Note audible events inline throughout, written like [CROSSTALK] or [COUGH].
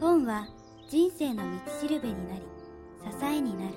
本は人生の道しるべになり支えになる。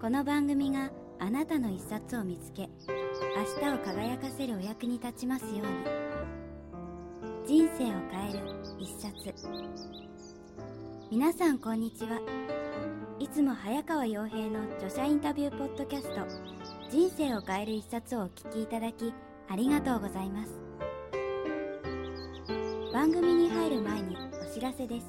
この番組があなたの一冊を見つけ明日を輝かせるお役に立ちますように。人生を変える一冊。皆さんこんにちは。いつも早川洋平の著者インタビューポッドキャスト人生を変える一冊をお聞きいただきありがとうございます。番組に入る前に知らせです。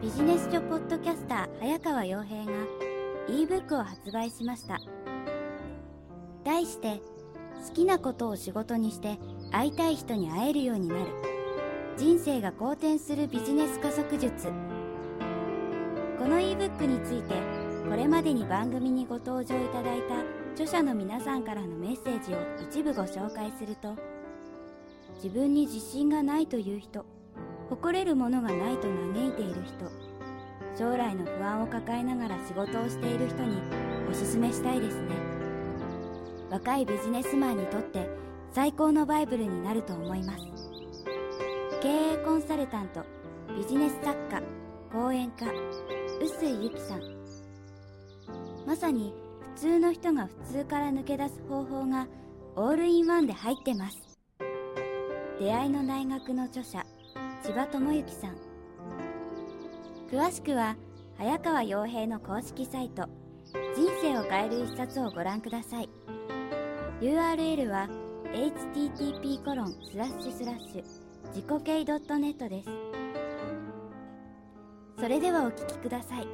ビジネス書ポッドキャスター早川洋平が ebook を発売しました。題して好きなことを仕事にして会いたい人に会えるようになる。人生が好転するビジネス加速術。この ebook についてこれまでに番組にご登場いただいた著者の皆さんからのメッセージを一部ご紹介すると自分に自信がないという人誇れるものがないと嘆いている人。将来の不安を抱えながら仕事をしている人におすすめしたいですね。若いビジネスマンにとって最高のバイブルになると思います。経営コンサルタントビジネス作家講演家臼井由紀さん。まさに普通の人が普通から抜け出す方法がオールインワンで入ってます。出会いの大学の著者千葉智之さん。詳しくは早川洋平の公式サイト人生を変える一冊をご覧ください。URL は http コロンスラッシュスラッシュ自己系 .net です。それではお聞きください。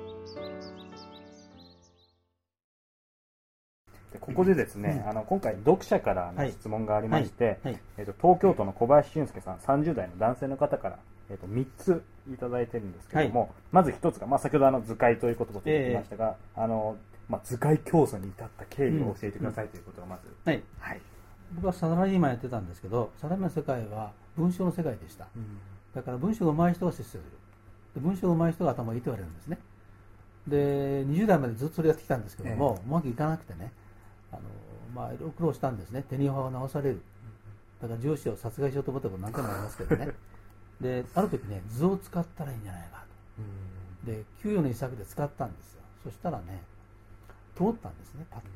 ここでですね、うん。あの今回読者からのはい。質問がありまして、はい。えっと東京都の小林俊介さん30代の男性の方から、えっと3ついただいてるんですけれども、まず1つが、まあ、先ほどあの図解という言葉を出てきましたが、あのまあ、図解競争に至った経緯を教えてくださいということがまず、はい、はい。僕はサラリーマンやってたんですけどサラリーマンの世界は文章の世界でした。だから文章が上手い人が出世する。で文章が上手い人が頭がいいと言われるんですね。で20代までずっとそれやってきたんですけども、うまくいかなくてねあの、まあ、いろいろ苦労したんですね。手に葉を直される。だから上司を殺害しようと思ったこと何回もありますけどね。である時ね図を使ったらいいんじゃないかと。で給与の一策で使ったんですよ。そしたらね通ったんですねパッと。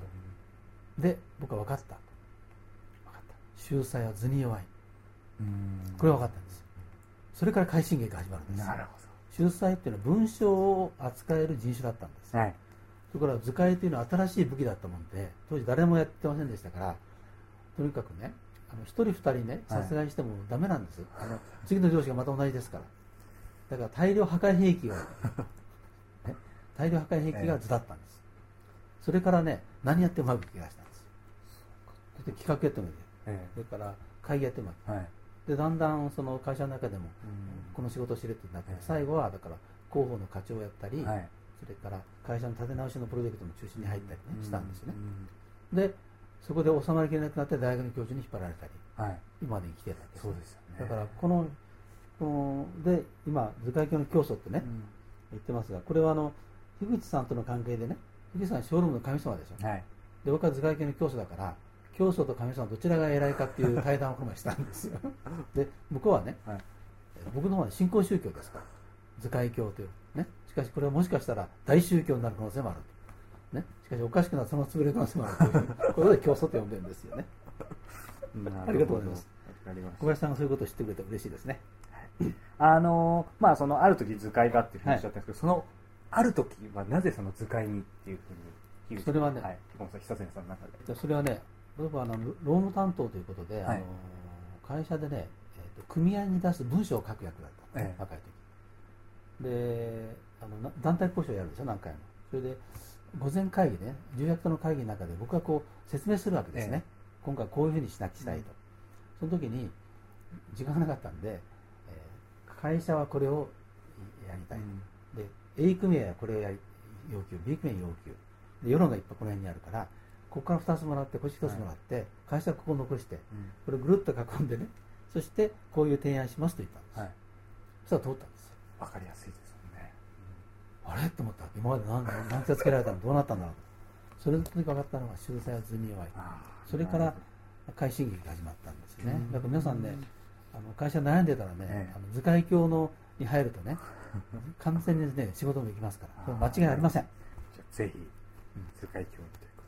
で僕は分かった。分かった。秀才は図に弱い。これは分かったんです。よそれから快進撃が始まるんです。なる秀才っていうのは文章を扱える人種だったんです。ほど、はい、それから図解というのは新しい武器だったもんで当時誰もやってませんでしたからとにかくねあの一人二人ねはい。殺害してもダメなんです、あの次の上司がまた同じですから。だから大量破壊兵器が、[LAUGHS] ね、大量破壊兵器が図だったんです、それからね何やってもうまくいしたんです。そして企画やってもいい。えそれから会議やってもいい。えはい。でだんだんその会社の中でもこの仕事を知るってなって、ええ。最後はだから広報の課長をやったり、はいそれから会社の立て直しのプロジェクトの中心に入ったりね、したんですよね。う、ん。でそこで収まりきれなくなって大学の教授に引っ張られたりはい。今まで生きてるわけですそうですよね。だからこのこので今図解教の教祖ってね、うん。言ってますがこれはあの樋口さんとの関係でね樋口さんはショールームの神様でしょ、はい。で僕は図解教の教祖だから教祖と神様どちらが偉いかっていう対談をこの前したんですよ。[LAUGHS] で向こうはねはい。僕の方は新興宗教ですから図解教というね。しかしこれはもしかしたら大宗教になる可能性もあると。ね。しかしおかしくなるその潰れる可能性もあるという。ことで教祖と呼んでるんですよね。ありがとうございます。小林さんがそういうことを知ってくれて嬉しいですね。あのーまあそのある時図解がっていうふうにおっしゃったんですけど、そのある時はなぜその図解にっていうふうにそれはねはい、久瀬さんの中で。でそれはね僕はあの労務担当ということで、はい。あの会社でね、えーと組合に出す文章を書く役だったええ。若い時であのな団体交渉やるでしょ何回も。それで午前会議ね重役との会議の中で僕はこう説明するわけですね、え今回こういうふうにしなきゃしたいと、その時に時間がなかったんで、えー会社はこれをやりたい、で A 組合はこれをやり要求 B 組合要求。で世論がいっぱいこの辺にあるからここから2つもらってこっち1つもらって、会社はここを残してこれぐるっと囲んでねそしてこういう提案しますと言ったんです、はい。そしたら通ったんですよわかりやすいですよね。あれ？と思った今まで何何手つけられたのどうなったんだろうと。それで分かったのは秀才は図に弱いそれから快進撃が始まったんですよね。うん。だから皆さんねあの会社悩んでたらね、ええ。あの図解教のに入るとね、[LAUGHS] 完全にね、仕事もできますから、間違いありません。じゃぜひ、図解教育というこ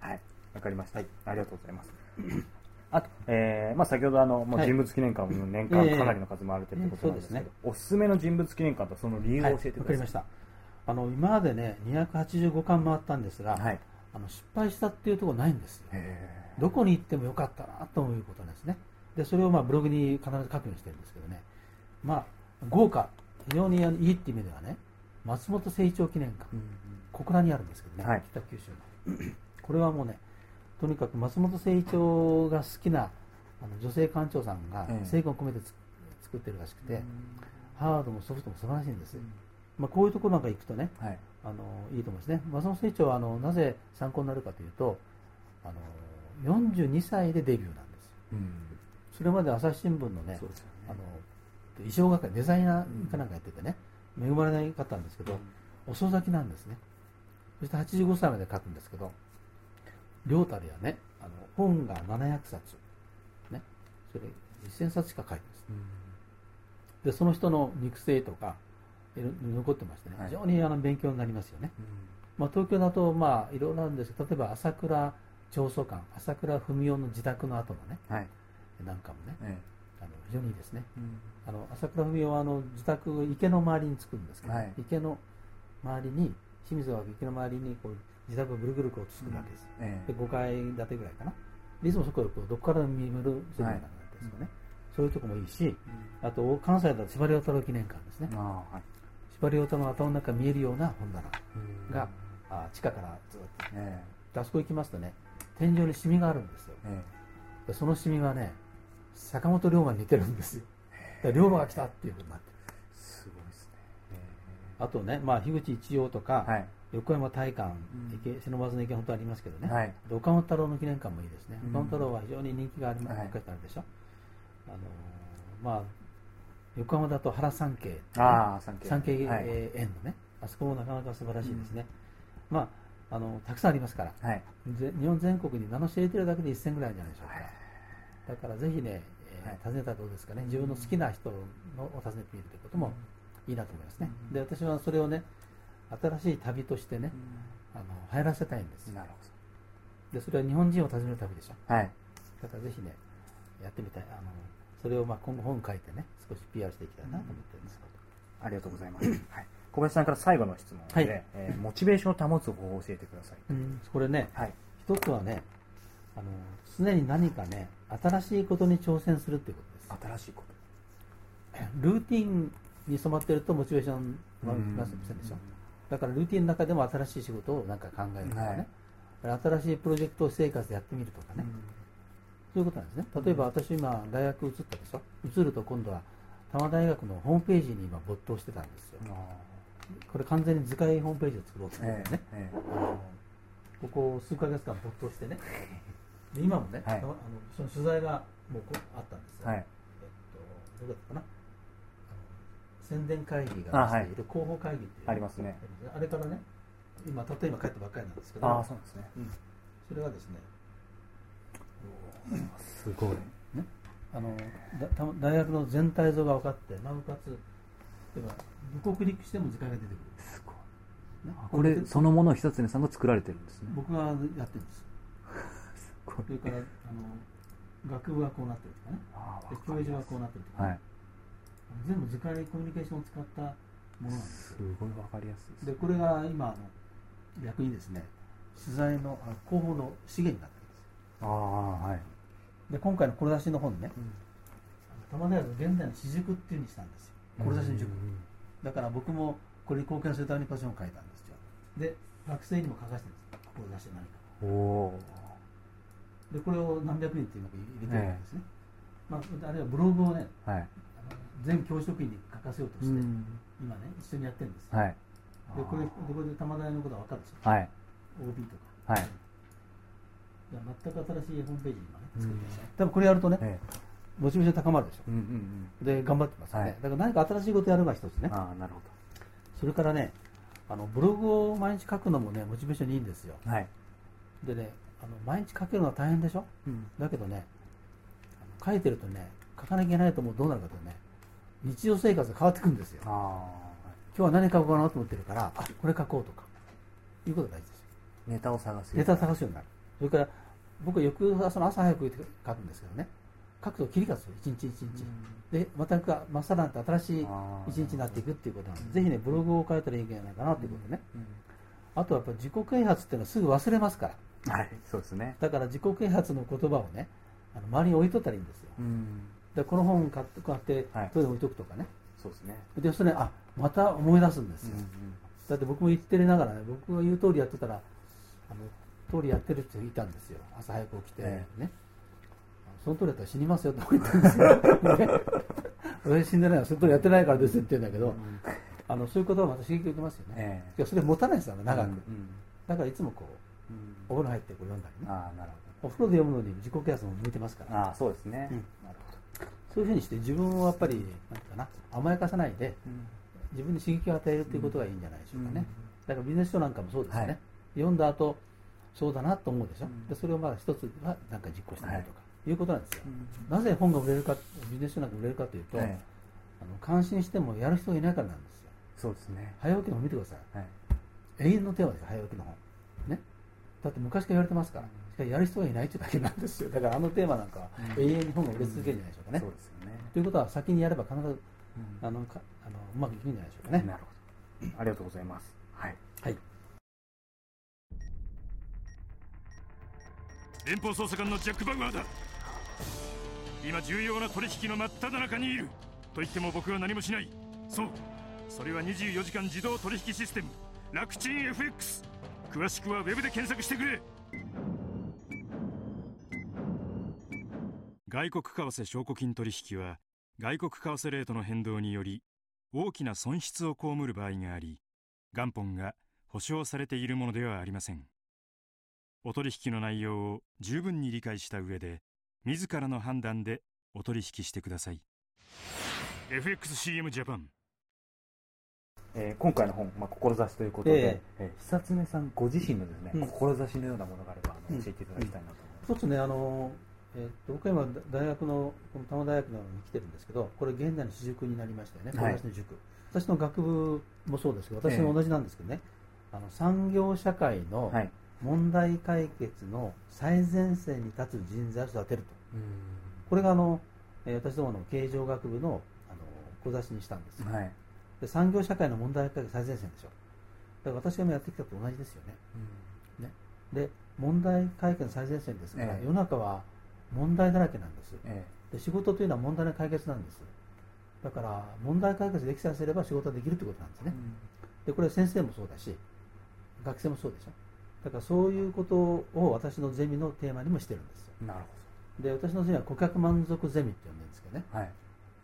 とで。はい。わかりました。はい、ありがとうございます。あと、えーまあ、先ほどあの、まあ、人物記念館も年間かなりの数もあるということなんですけど、おすすめの人物記念館とその理由を教えてください。わ、はい、かりました。あの今までね、285巻回ったんですが、はい、あの失敗したっていうところないんですよ。どこに行ってもよかったなということですね。で、それをまあブログに必ず書くようにしてるんですけどね。まあ、豪華、非常にいいっていう意味ではね、松本清張記念館、うんうん、小倉にあるんですけどね、はい、北九州の。これはもうね、とにかく松本清張が好きなあの女性館長さんが精魂を込めて作ってるらしくて、ハードもソフトも素晴らしいんです。まあ、こういうところなんか行くとね、はい、あのいいと思いますね。松本清張はあのなぜ参考になるかというと、あの42歳でデビューなんですよ。うん、それまで朝日新聞のね、ねあの衣装係、デザイナーかなんかやっててね、恵まれない方なんですけど、遅咲きなんですね。そして85歳まで書くんですけど、両たりはね、あの本が700冊、ね、それ1000冊しか書いてます。で、その人の肉声とか、残ってましてね、非常にあの勉強になりますよね。まあ、東京だと、まあ、いろいろなんですけど、例えば朝倉長宗館、朝倉文雄の自宅の後のね、はい、なんかもね、ええ。あの非常にいいですね、うん、あの朝倉文雄はあの自宅池の周りに作るんですけど、はい、池の周りに清水川池の周りにこう自宅をぐるぐるこう作るわけです、うん。ええ、で5階建てぐらいかな。いつもそこでこうどこから見る世界なんですかね、はい、そういうとこもいいし、うん、あと関西だと司馬太郎記念館ですね、はい、司馬太郎の頭の中見えるような本棚が、あ地下からずっと、ええ、あそこ行きますとね天井にシミがあるんですよ、でそのシミはね坂本龍馬に似てるんですよ。龍馬が来たっていうふうになってすごいですね。あとね、まあ、樋口一葉とか、はい、横山大観、池、うん、忍ばずの池本当ありますけどね、はい、岡本太郎の記念館もいいですね。岡本太郎は非常に人気があります、はい、あるでしょ。あのまあ、横浜だと原三景、あ三景。三景園のね、あそこもなかなか素晴らしいですね。うん、まああのたくさんありますから、はい、日本全国に名の知れてるだけで1000ぐらいじゃないでしょうか。だからぜひね、えー、訪ねたらどうですかね、自分の好きな人のを訪ねてみるということもいいなと思いますね。で、私はそれをね、新しい旅としてね、あの流行らせたいんです。なるほど。で、それは日本人を訪ねる旅でしょ。はい。だからぜひね、やってみたい。あのそれをまあ今後本書いてね、少し PR していきたいなと思ってるんですありがとうございます。[CLEARS THROAT] はい。小林さんから最後の質問で、はい、えー、モチベーションを保つ方法を教えてください。うん、これね、はい、一つはね、あの常に何かね新しいことに挑戦するっていうことです新しいこと [CLEARS THROAT] ルーティンに染まってるとモチベーションはなせませんでしょだからルーティンの中でも新しい仕事をなんか考えるとかね、はい、新しいプロジェクトを生活でやってみるとかね、そういうことなんですね。例えば私今大学移ったでしょ？移ると今度は多摩大学のホームページに今没頭してたんですよ。これ完全に図解ホームページを作ろうと思ってね、えええ、あのここ数ヶ月間没頭してね。で今もね、はい、あのその取材がもうあったんですよ、はい、えっと、どうだったかな？宣伝会議がしている広報会議ってありますね。あれからね今たった今帰ったばっかりなんですけどあそうですね、うん、それがですねすごい、ね、あの大学の全体像が分かってなおかつ例えばどこをクリックしても図解が出てくる。すごい、ね、これそのものを久常さんが作られてるんですね。僕がやってるんです。[LAUGHS] それからあの学部がこうなってるとかね。で教授がこうなってるとか、ね。はい、全部図解コミュニケーションを使ったものなんです。すごい分かりやすいでこれが今あの逆にですね取材のあ広報の資源になってるんです。ああはい。で今回の志の本ね、うん、玉田屋の現代の私塾っていうにしたんですよ。志の塾、だから僕もこれに貢献するためにパッションを書いたんです。よで学生にも書かせてるんです志何か。おおでこれを何百人っていうのを入れてるんですね、えー、まあ、あるいはブログをね、はい、全教職員に書かせようとして、今ね一緒にやってるんです、はい、でこれでこれで玉大のことは分かるでしょ、はい、OB とか、はい、いや全く新しいホームページ今ね作ってらっしゃる、多分これやるとね、えーモチベーション高まるでしょ、うんうんうん、で頑張ってますね、はい、だから何か新しいことやるのが一つね。あなるほど。それからねあのブログを毎日書くのもねモチベーションにいいんですよ、はい、でねあの毎日書けるのは大変でしょ、うん、だけどね書いてるとね書かなきゃいけないともうどうなるかとね日常生活が変わってくるんですよ。今日は何書こうかなと思ってるからあこれ書こうとかいうことが大事です。よネタを探すネタを探すようになる。それから僕は翌朝の朝早く書くんですけどね。書くと切りがする一日一日、でまた真っさらな新しい一日になっていくっていうことなんでぜひねブログを書いたらいいんじゃないかなっていうことね、あとはやっぱ自己啓発っていうのはすぐ忘れますから。はいそうですね。だから自己啓発の言葉をねあの周りに置いとったらいいんですよ、でこの本買って買ってそれで置いとくとかね、そうですね。でそれあまた思い出すんですよ、だって僕も言ってるながらね僕が言う通りやってたらあの通りやってる人いたんですよ。朝早く起きてね、え。その通りやったら死にますよって言ってるんですよ、[LAUGHS] ね、私死んでないのその通りやってないからですって言うんだけど、あのそういうことはまた刺激を受けますよね、えそれ持たないですよ長く、だからいつもこう、お風呂入ってこう読んだりね。あなるほど。お風呂で読むのに自己啓発も向いてますから。あそうですね、なるほどそういうふうにして自分をやっぱりなんかな甘やかさないで、自分に刺激を与えるということがいいんじゃないでしょうかね、だからビジネス書なんかもそうですね、はい、読んだ後そうだなと思うでしょ、うん、でそれをまあ一つはなんか実行してみるとか、い、うことなんですよ、うん、なぜ本が売れるかビジネス書なんか売れるかというと、はい、あの感心してもやる人がいないからなんですよ。そうですね。早起きの本見てください、はい、永遠のテーマです早起きの本。ね。だって昔から言われてますから、やる人がいないというだけなんですよ。だからあのテーマなんかは永遠に本が売れ続けるんじゃないでしょうかね、そうですよね。ということは先にやれば必ず、あのかあのうまくいくんじゃないでしょうかね。なるほど。ありがとうございます。はい、はい。連邦捜査官のジャック・バウアーだ。今重要な取引の真っ只中にいる。と言っても僕は何もしない。そう。それは24時間自動取引システム。楽ちん FX 詳しくはウェブで検索してくれ外国為替証拠金取引は外国為替レートの変動により大きな損失を被る場合があり元本が保証されているものではありません。お取引の内容を十分に理解した上で自らの判断でお取引してください。FXCM ジャパン。えー、今回の本、まあ、志ということで、えー、えー、久常さんご自身のですね、うん、志のようなものがあれば教えていただきたいなと思います、うん、一つねあの、えー、っと僕は今大学のこの多摩大学のに来てるんですけどこれ現代の私塾になりましたよね、はい、私の塾。私の学部もそうですけど私も同じなんですけどね、あの産業社会の、はい。問題解決の最前線に立つ人材を育てると、これがあの、え私どもの経営上学部のあの講座にしたんです、はい、で産業社会の問題解決最前線でしょ。だから私が今やってきたと同じですよね,、ね。で問題解決の最前線ですから、ええ、世の中は問題だらけなんです、え、で仕事というのは問題の解決なんです。だから問題解決できさせれば仕事ができるということなんですね、でこれ先生もそうだし学生もそうでしょ。だからそういうことを私のゼミのテーマにもしてるんです。よなるほど。で私のゼミは顧客満足ゼミって呼んでるんですけどね、はい、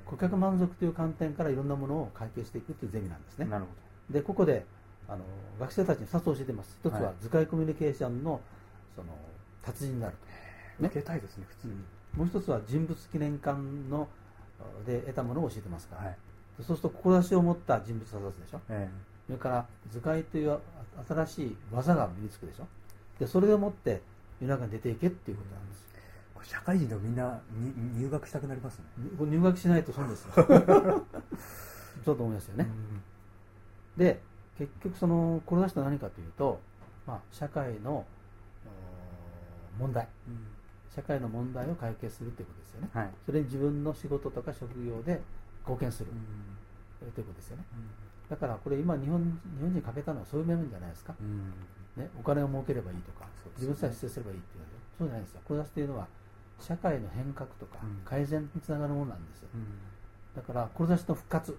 顧客満足という観点からいろんなものを解決していくというゼミなんですね。なるほど。でここであの学生たちに2つ教えてます。一つは図解コミュニケーションのその達人になると、ね、受けたいですね普通。に、もう一つは人物記念館ので得たものを教えてますから、はい、そうすると志を持った人物を指すでしょ、ええ。それから図解という新しい技が身につくでしょ。でそれをもって世の中に出ていけっていうことなんですこれ社会人でもみんな入学したくなりますね。入学しないと損ですよ。[LAUGHS] そうと思いますよね、うん、で結局その志と何かというと、まあ、社会の問題、うん、社会の問題を解決するということですよね、はい、それに自分の仕事とか職業で貢献する、うん、ということですよね、だからこれ今日本日本人欠けたのはそういう面じゃないですか、うん、ね、お金を儲ければいいとか、ね、自分さえ出世すればいいっていう。そうじゃないですよ。志というのは社会の変革とか改善につながるものなんですよ、うん、だから志の復活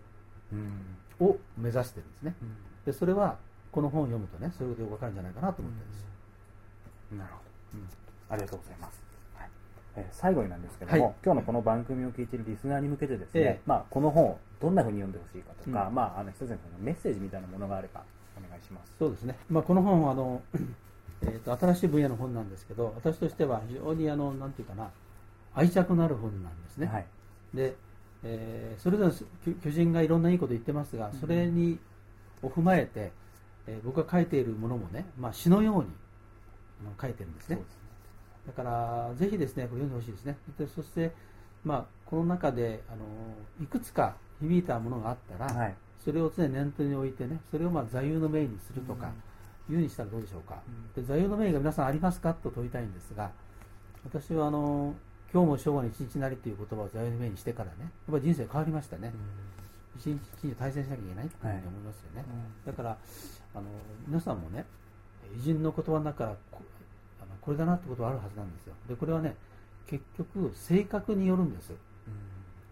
を目指してるんですね、うん、でそれはこの本を読むとねそういうことで分かるんじゃないかなと思ってるんですよ、なるほど、ありがとうございますえ最後になんですけども、はい、今日のこの番組を聞いているリスナーに向けてですね、えー、まあ、この本をどんなふうに読んでほしいかとか、うん、まあ、あの一つのメッセージみたいなものがあればお願いします。そうですね、まあ、この本はあの、[COUGHS] えーと、新しい分野の本なんですけど私としては非常にあのなんていうかな愛着のある本なんですね、はい、で、えー、それぞれ巨人がいろんないいこと言ってますがそれに、を踏まえて、えー、僕が書いているものもね、まあ、詩のように書いてるんですねだからぜひですねこれ読んでほしいですね。でそして、まあ、この中であのいくつか響いたものがあったら、はい。それを常に念頭に置いてねそれをまあ座右の銘にするとか、いうにしたらどうでしょうか、で座右の銘が皆さんありますか？と問いたいんですが私はあの今日も昭和の一日なりという言葉を座右の銘にしてからねやっぱり人生変わりましたね、一日一日対戦しなきゃいけないっていうふうに思いますよね、だからあの皆さんもね偉人の言葉の中からこれだなってことはあるはずなんですよ。でこれはね結局性格によるんです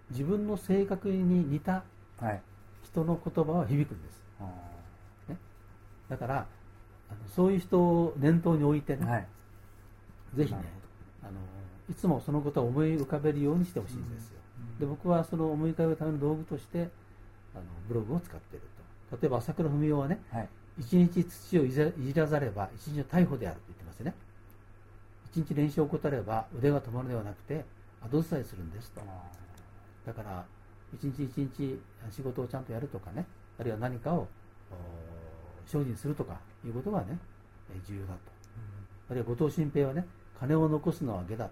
自分の性格に似たはい。人の言葉は響くんです。あだからあのそういう人を念頭に置いてね、ーはい。ぜひねあのいつもそのことを思い浮かべるようにしてほしいんですよ、で僕はその思い浮かべるための道具としてあのブログを使っていると。例えば朝倉文夫はねはい。一日土をいじらざれば一日の逮捕であると言ってますね一日練習を怠れば腕が止まるではなくて後ずさりするんですと。だから一日一日仕事をちゃんとやるとかねあるいは何かをお精進するとかいうことがねえー重要だと。あるいは後藤新平はね金を残すのは下だと。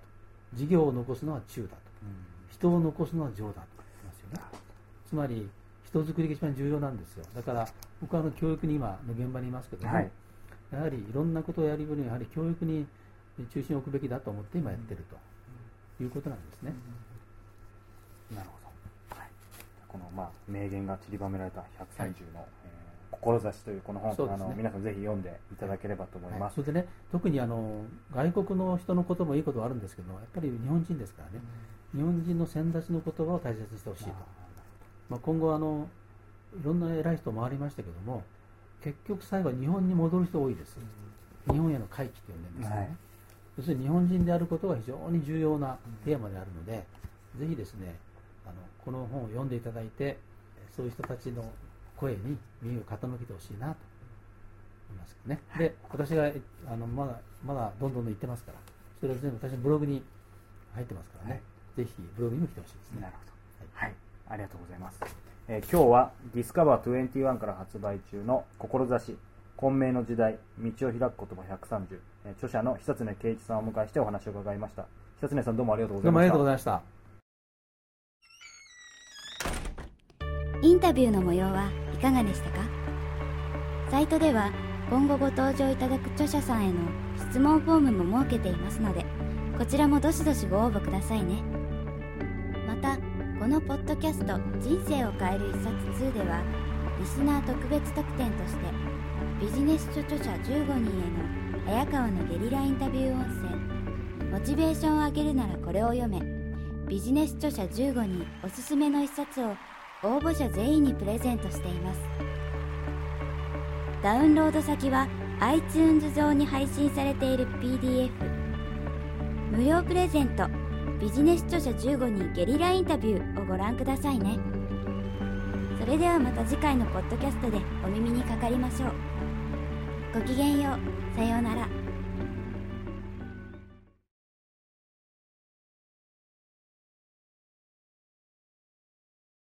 事業を残すのは中だと。人を残すのは上だと。言ますよね。つまり人づくりが一番重要なんですよ。だから僕はあの教育に今の現場にいますけども、はい。やはりいろんなことをやるよりやはり教育に中心を置くべきだと思って今やってるということなんですね、なるほど、はい、この、まあ、名言が散りばめられた130の、えー志というこの本、ね。あの皆さんぜひ読んでいただければと思います、はい。それでね。特にあの外国の人のこともいいことはあるんですけどやっぱり日本人ですからね、日本人の先立ちの言葉を大切にしてほしいと、まあ、今後あのいろんな偉い人もありましたけども結局最後は日本に戻る人多いです、日本への回帰って呼んでるんですよね、はい要するに日本人であることが非常に重要なテーマであるので、ぜひですねあのこの本を読んでいただいてそういう人たちの声に耳を傾けてほしいなと思いますね、で私があのまだまだどんどん言ってますからそれは全部私のブログに入ってますからね、ぜひブログにも来てほしいですね。なるほど。はい、ありがとうございます、えー今日はディスカバー21から発売中の志混迷の時代道を開く言葉130、えー著者の久常圭一さんをお迎えしてお話を伺いました。久常さんどうもありがとうございました。どうもありがとうございました。インタビューの模様はいかがでしたか？サイトでは今後ご登場いただく著者さんへの質問フォームも設けていますのでこちらもどしどしご応募くださいね。またこのポッドキャスト「人生を変える一冊2」ではリスナー特別特典としてビジネス書著者15人への早川のゲリラインタビュー音声。モチベーションを上げるならこれを読め。ビジネス著者15人おすすめの一冊を応募者全員にプレゼントしています。ダウンロード先は iTunes 上に配信されている PDF 無料プレゼント。ビジネス著者15人ゲリラインタビューをご覧くださいね。それではまた次回のポッドキャストでお耳にかかりましょう。ごきげんよう。さようなら。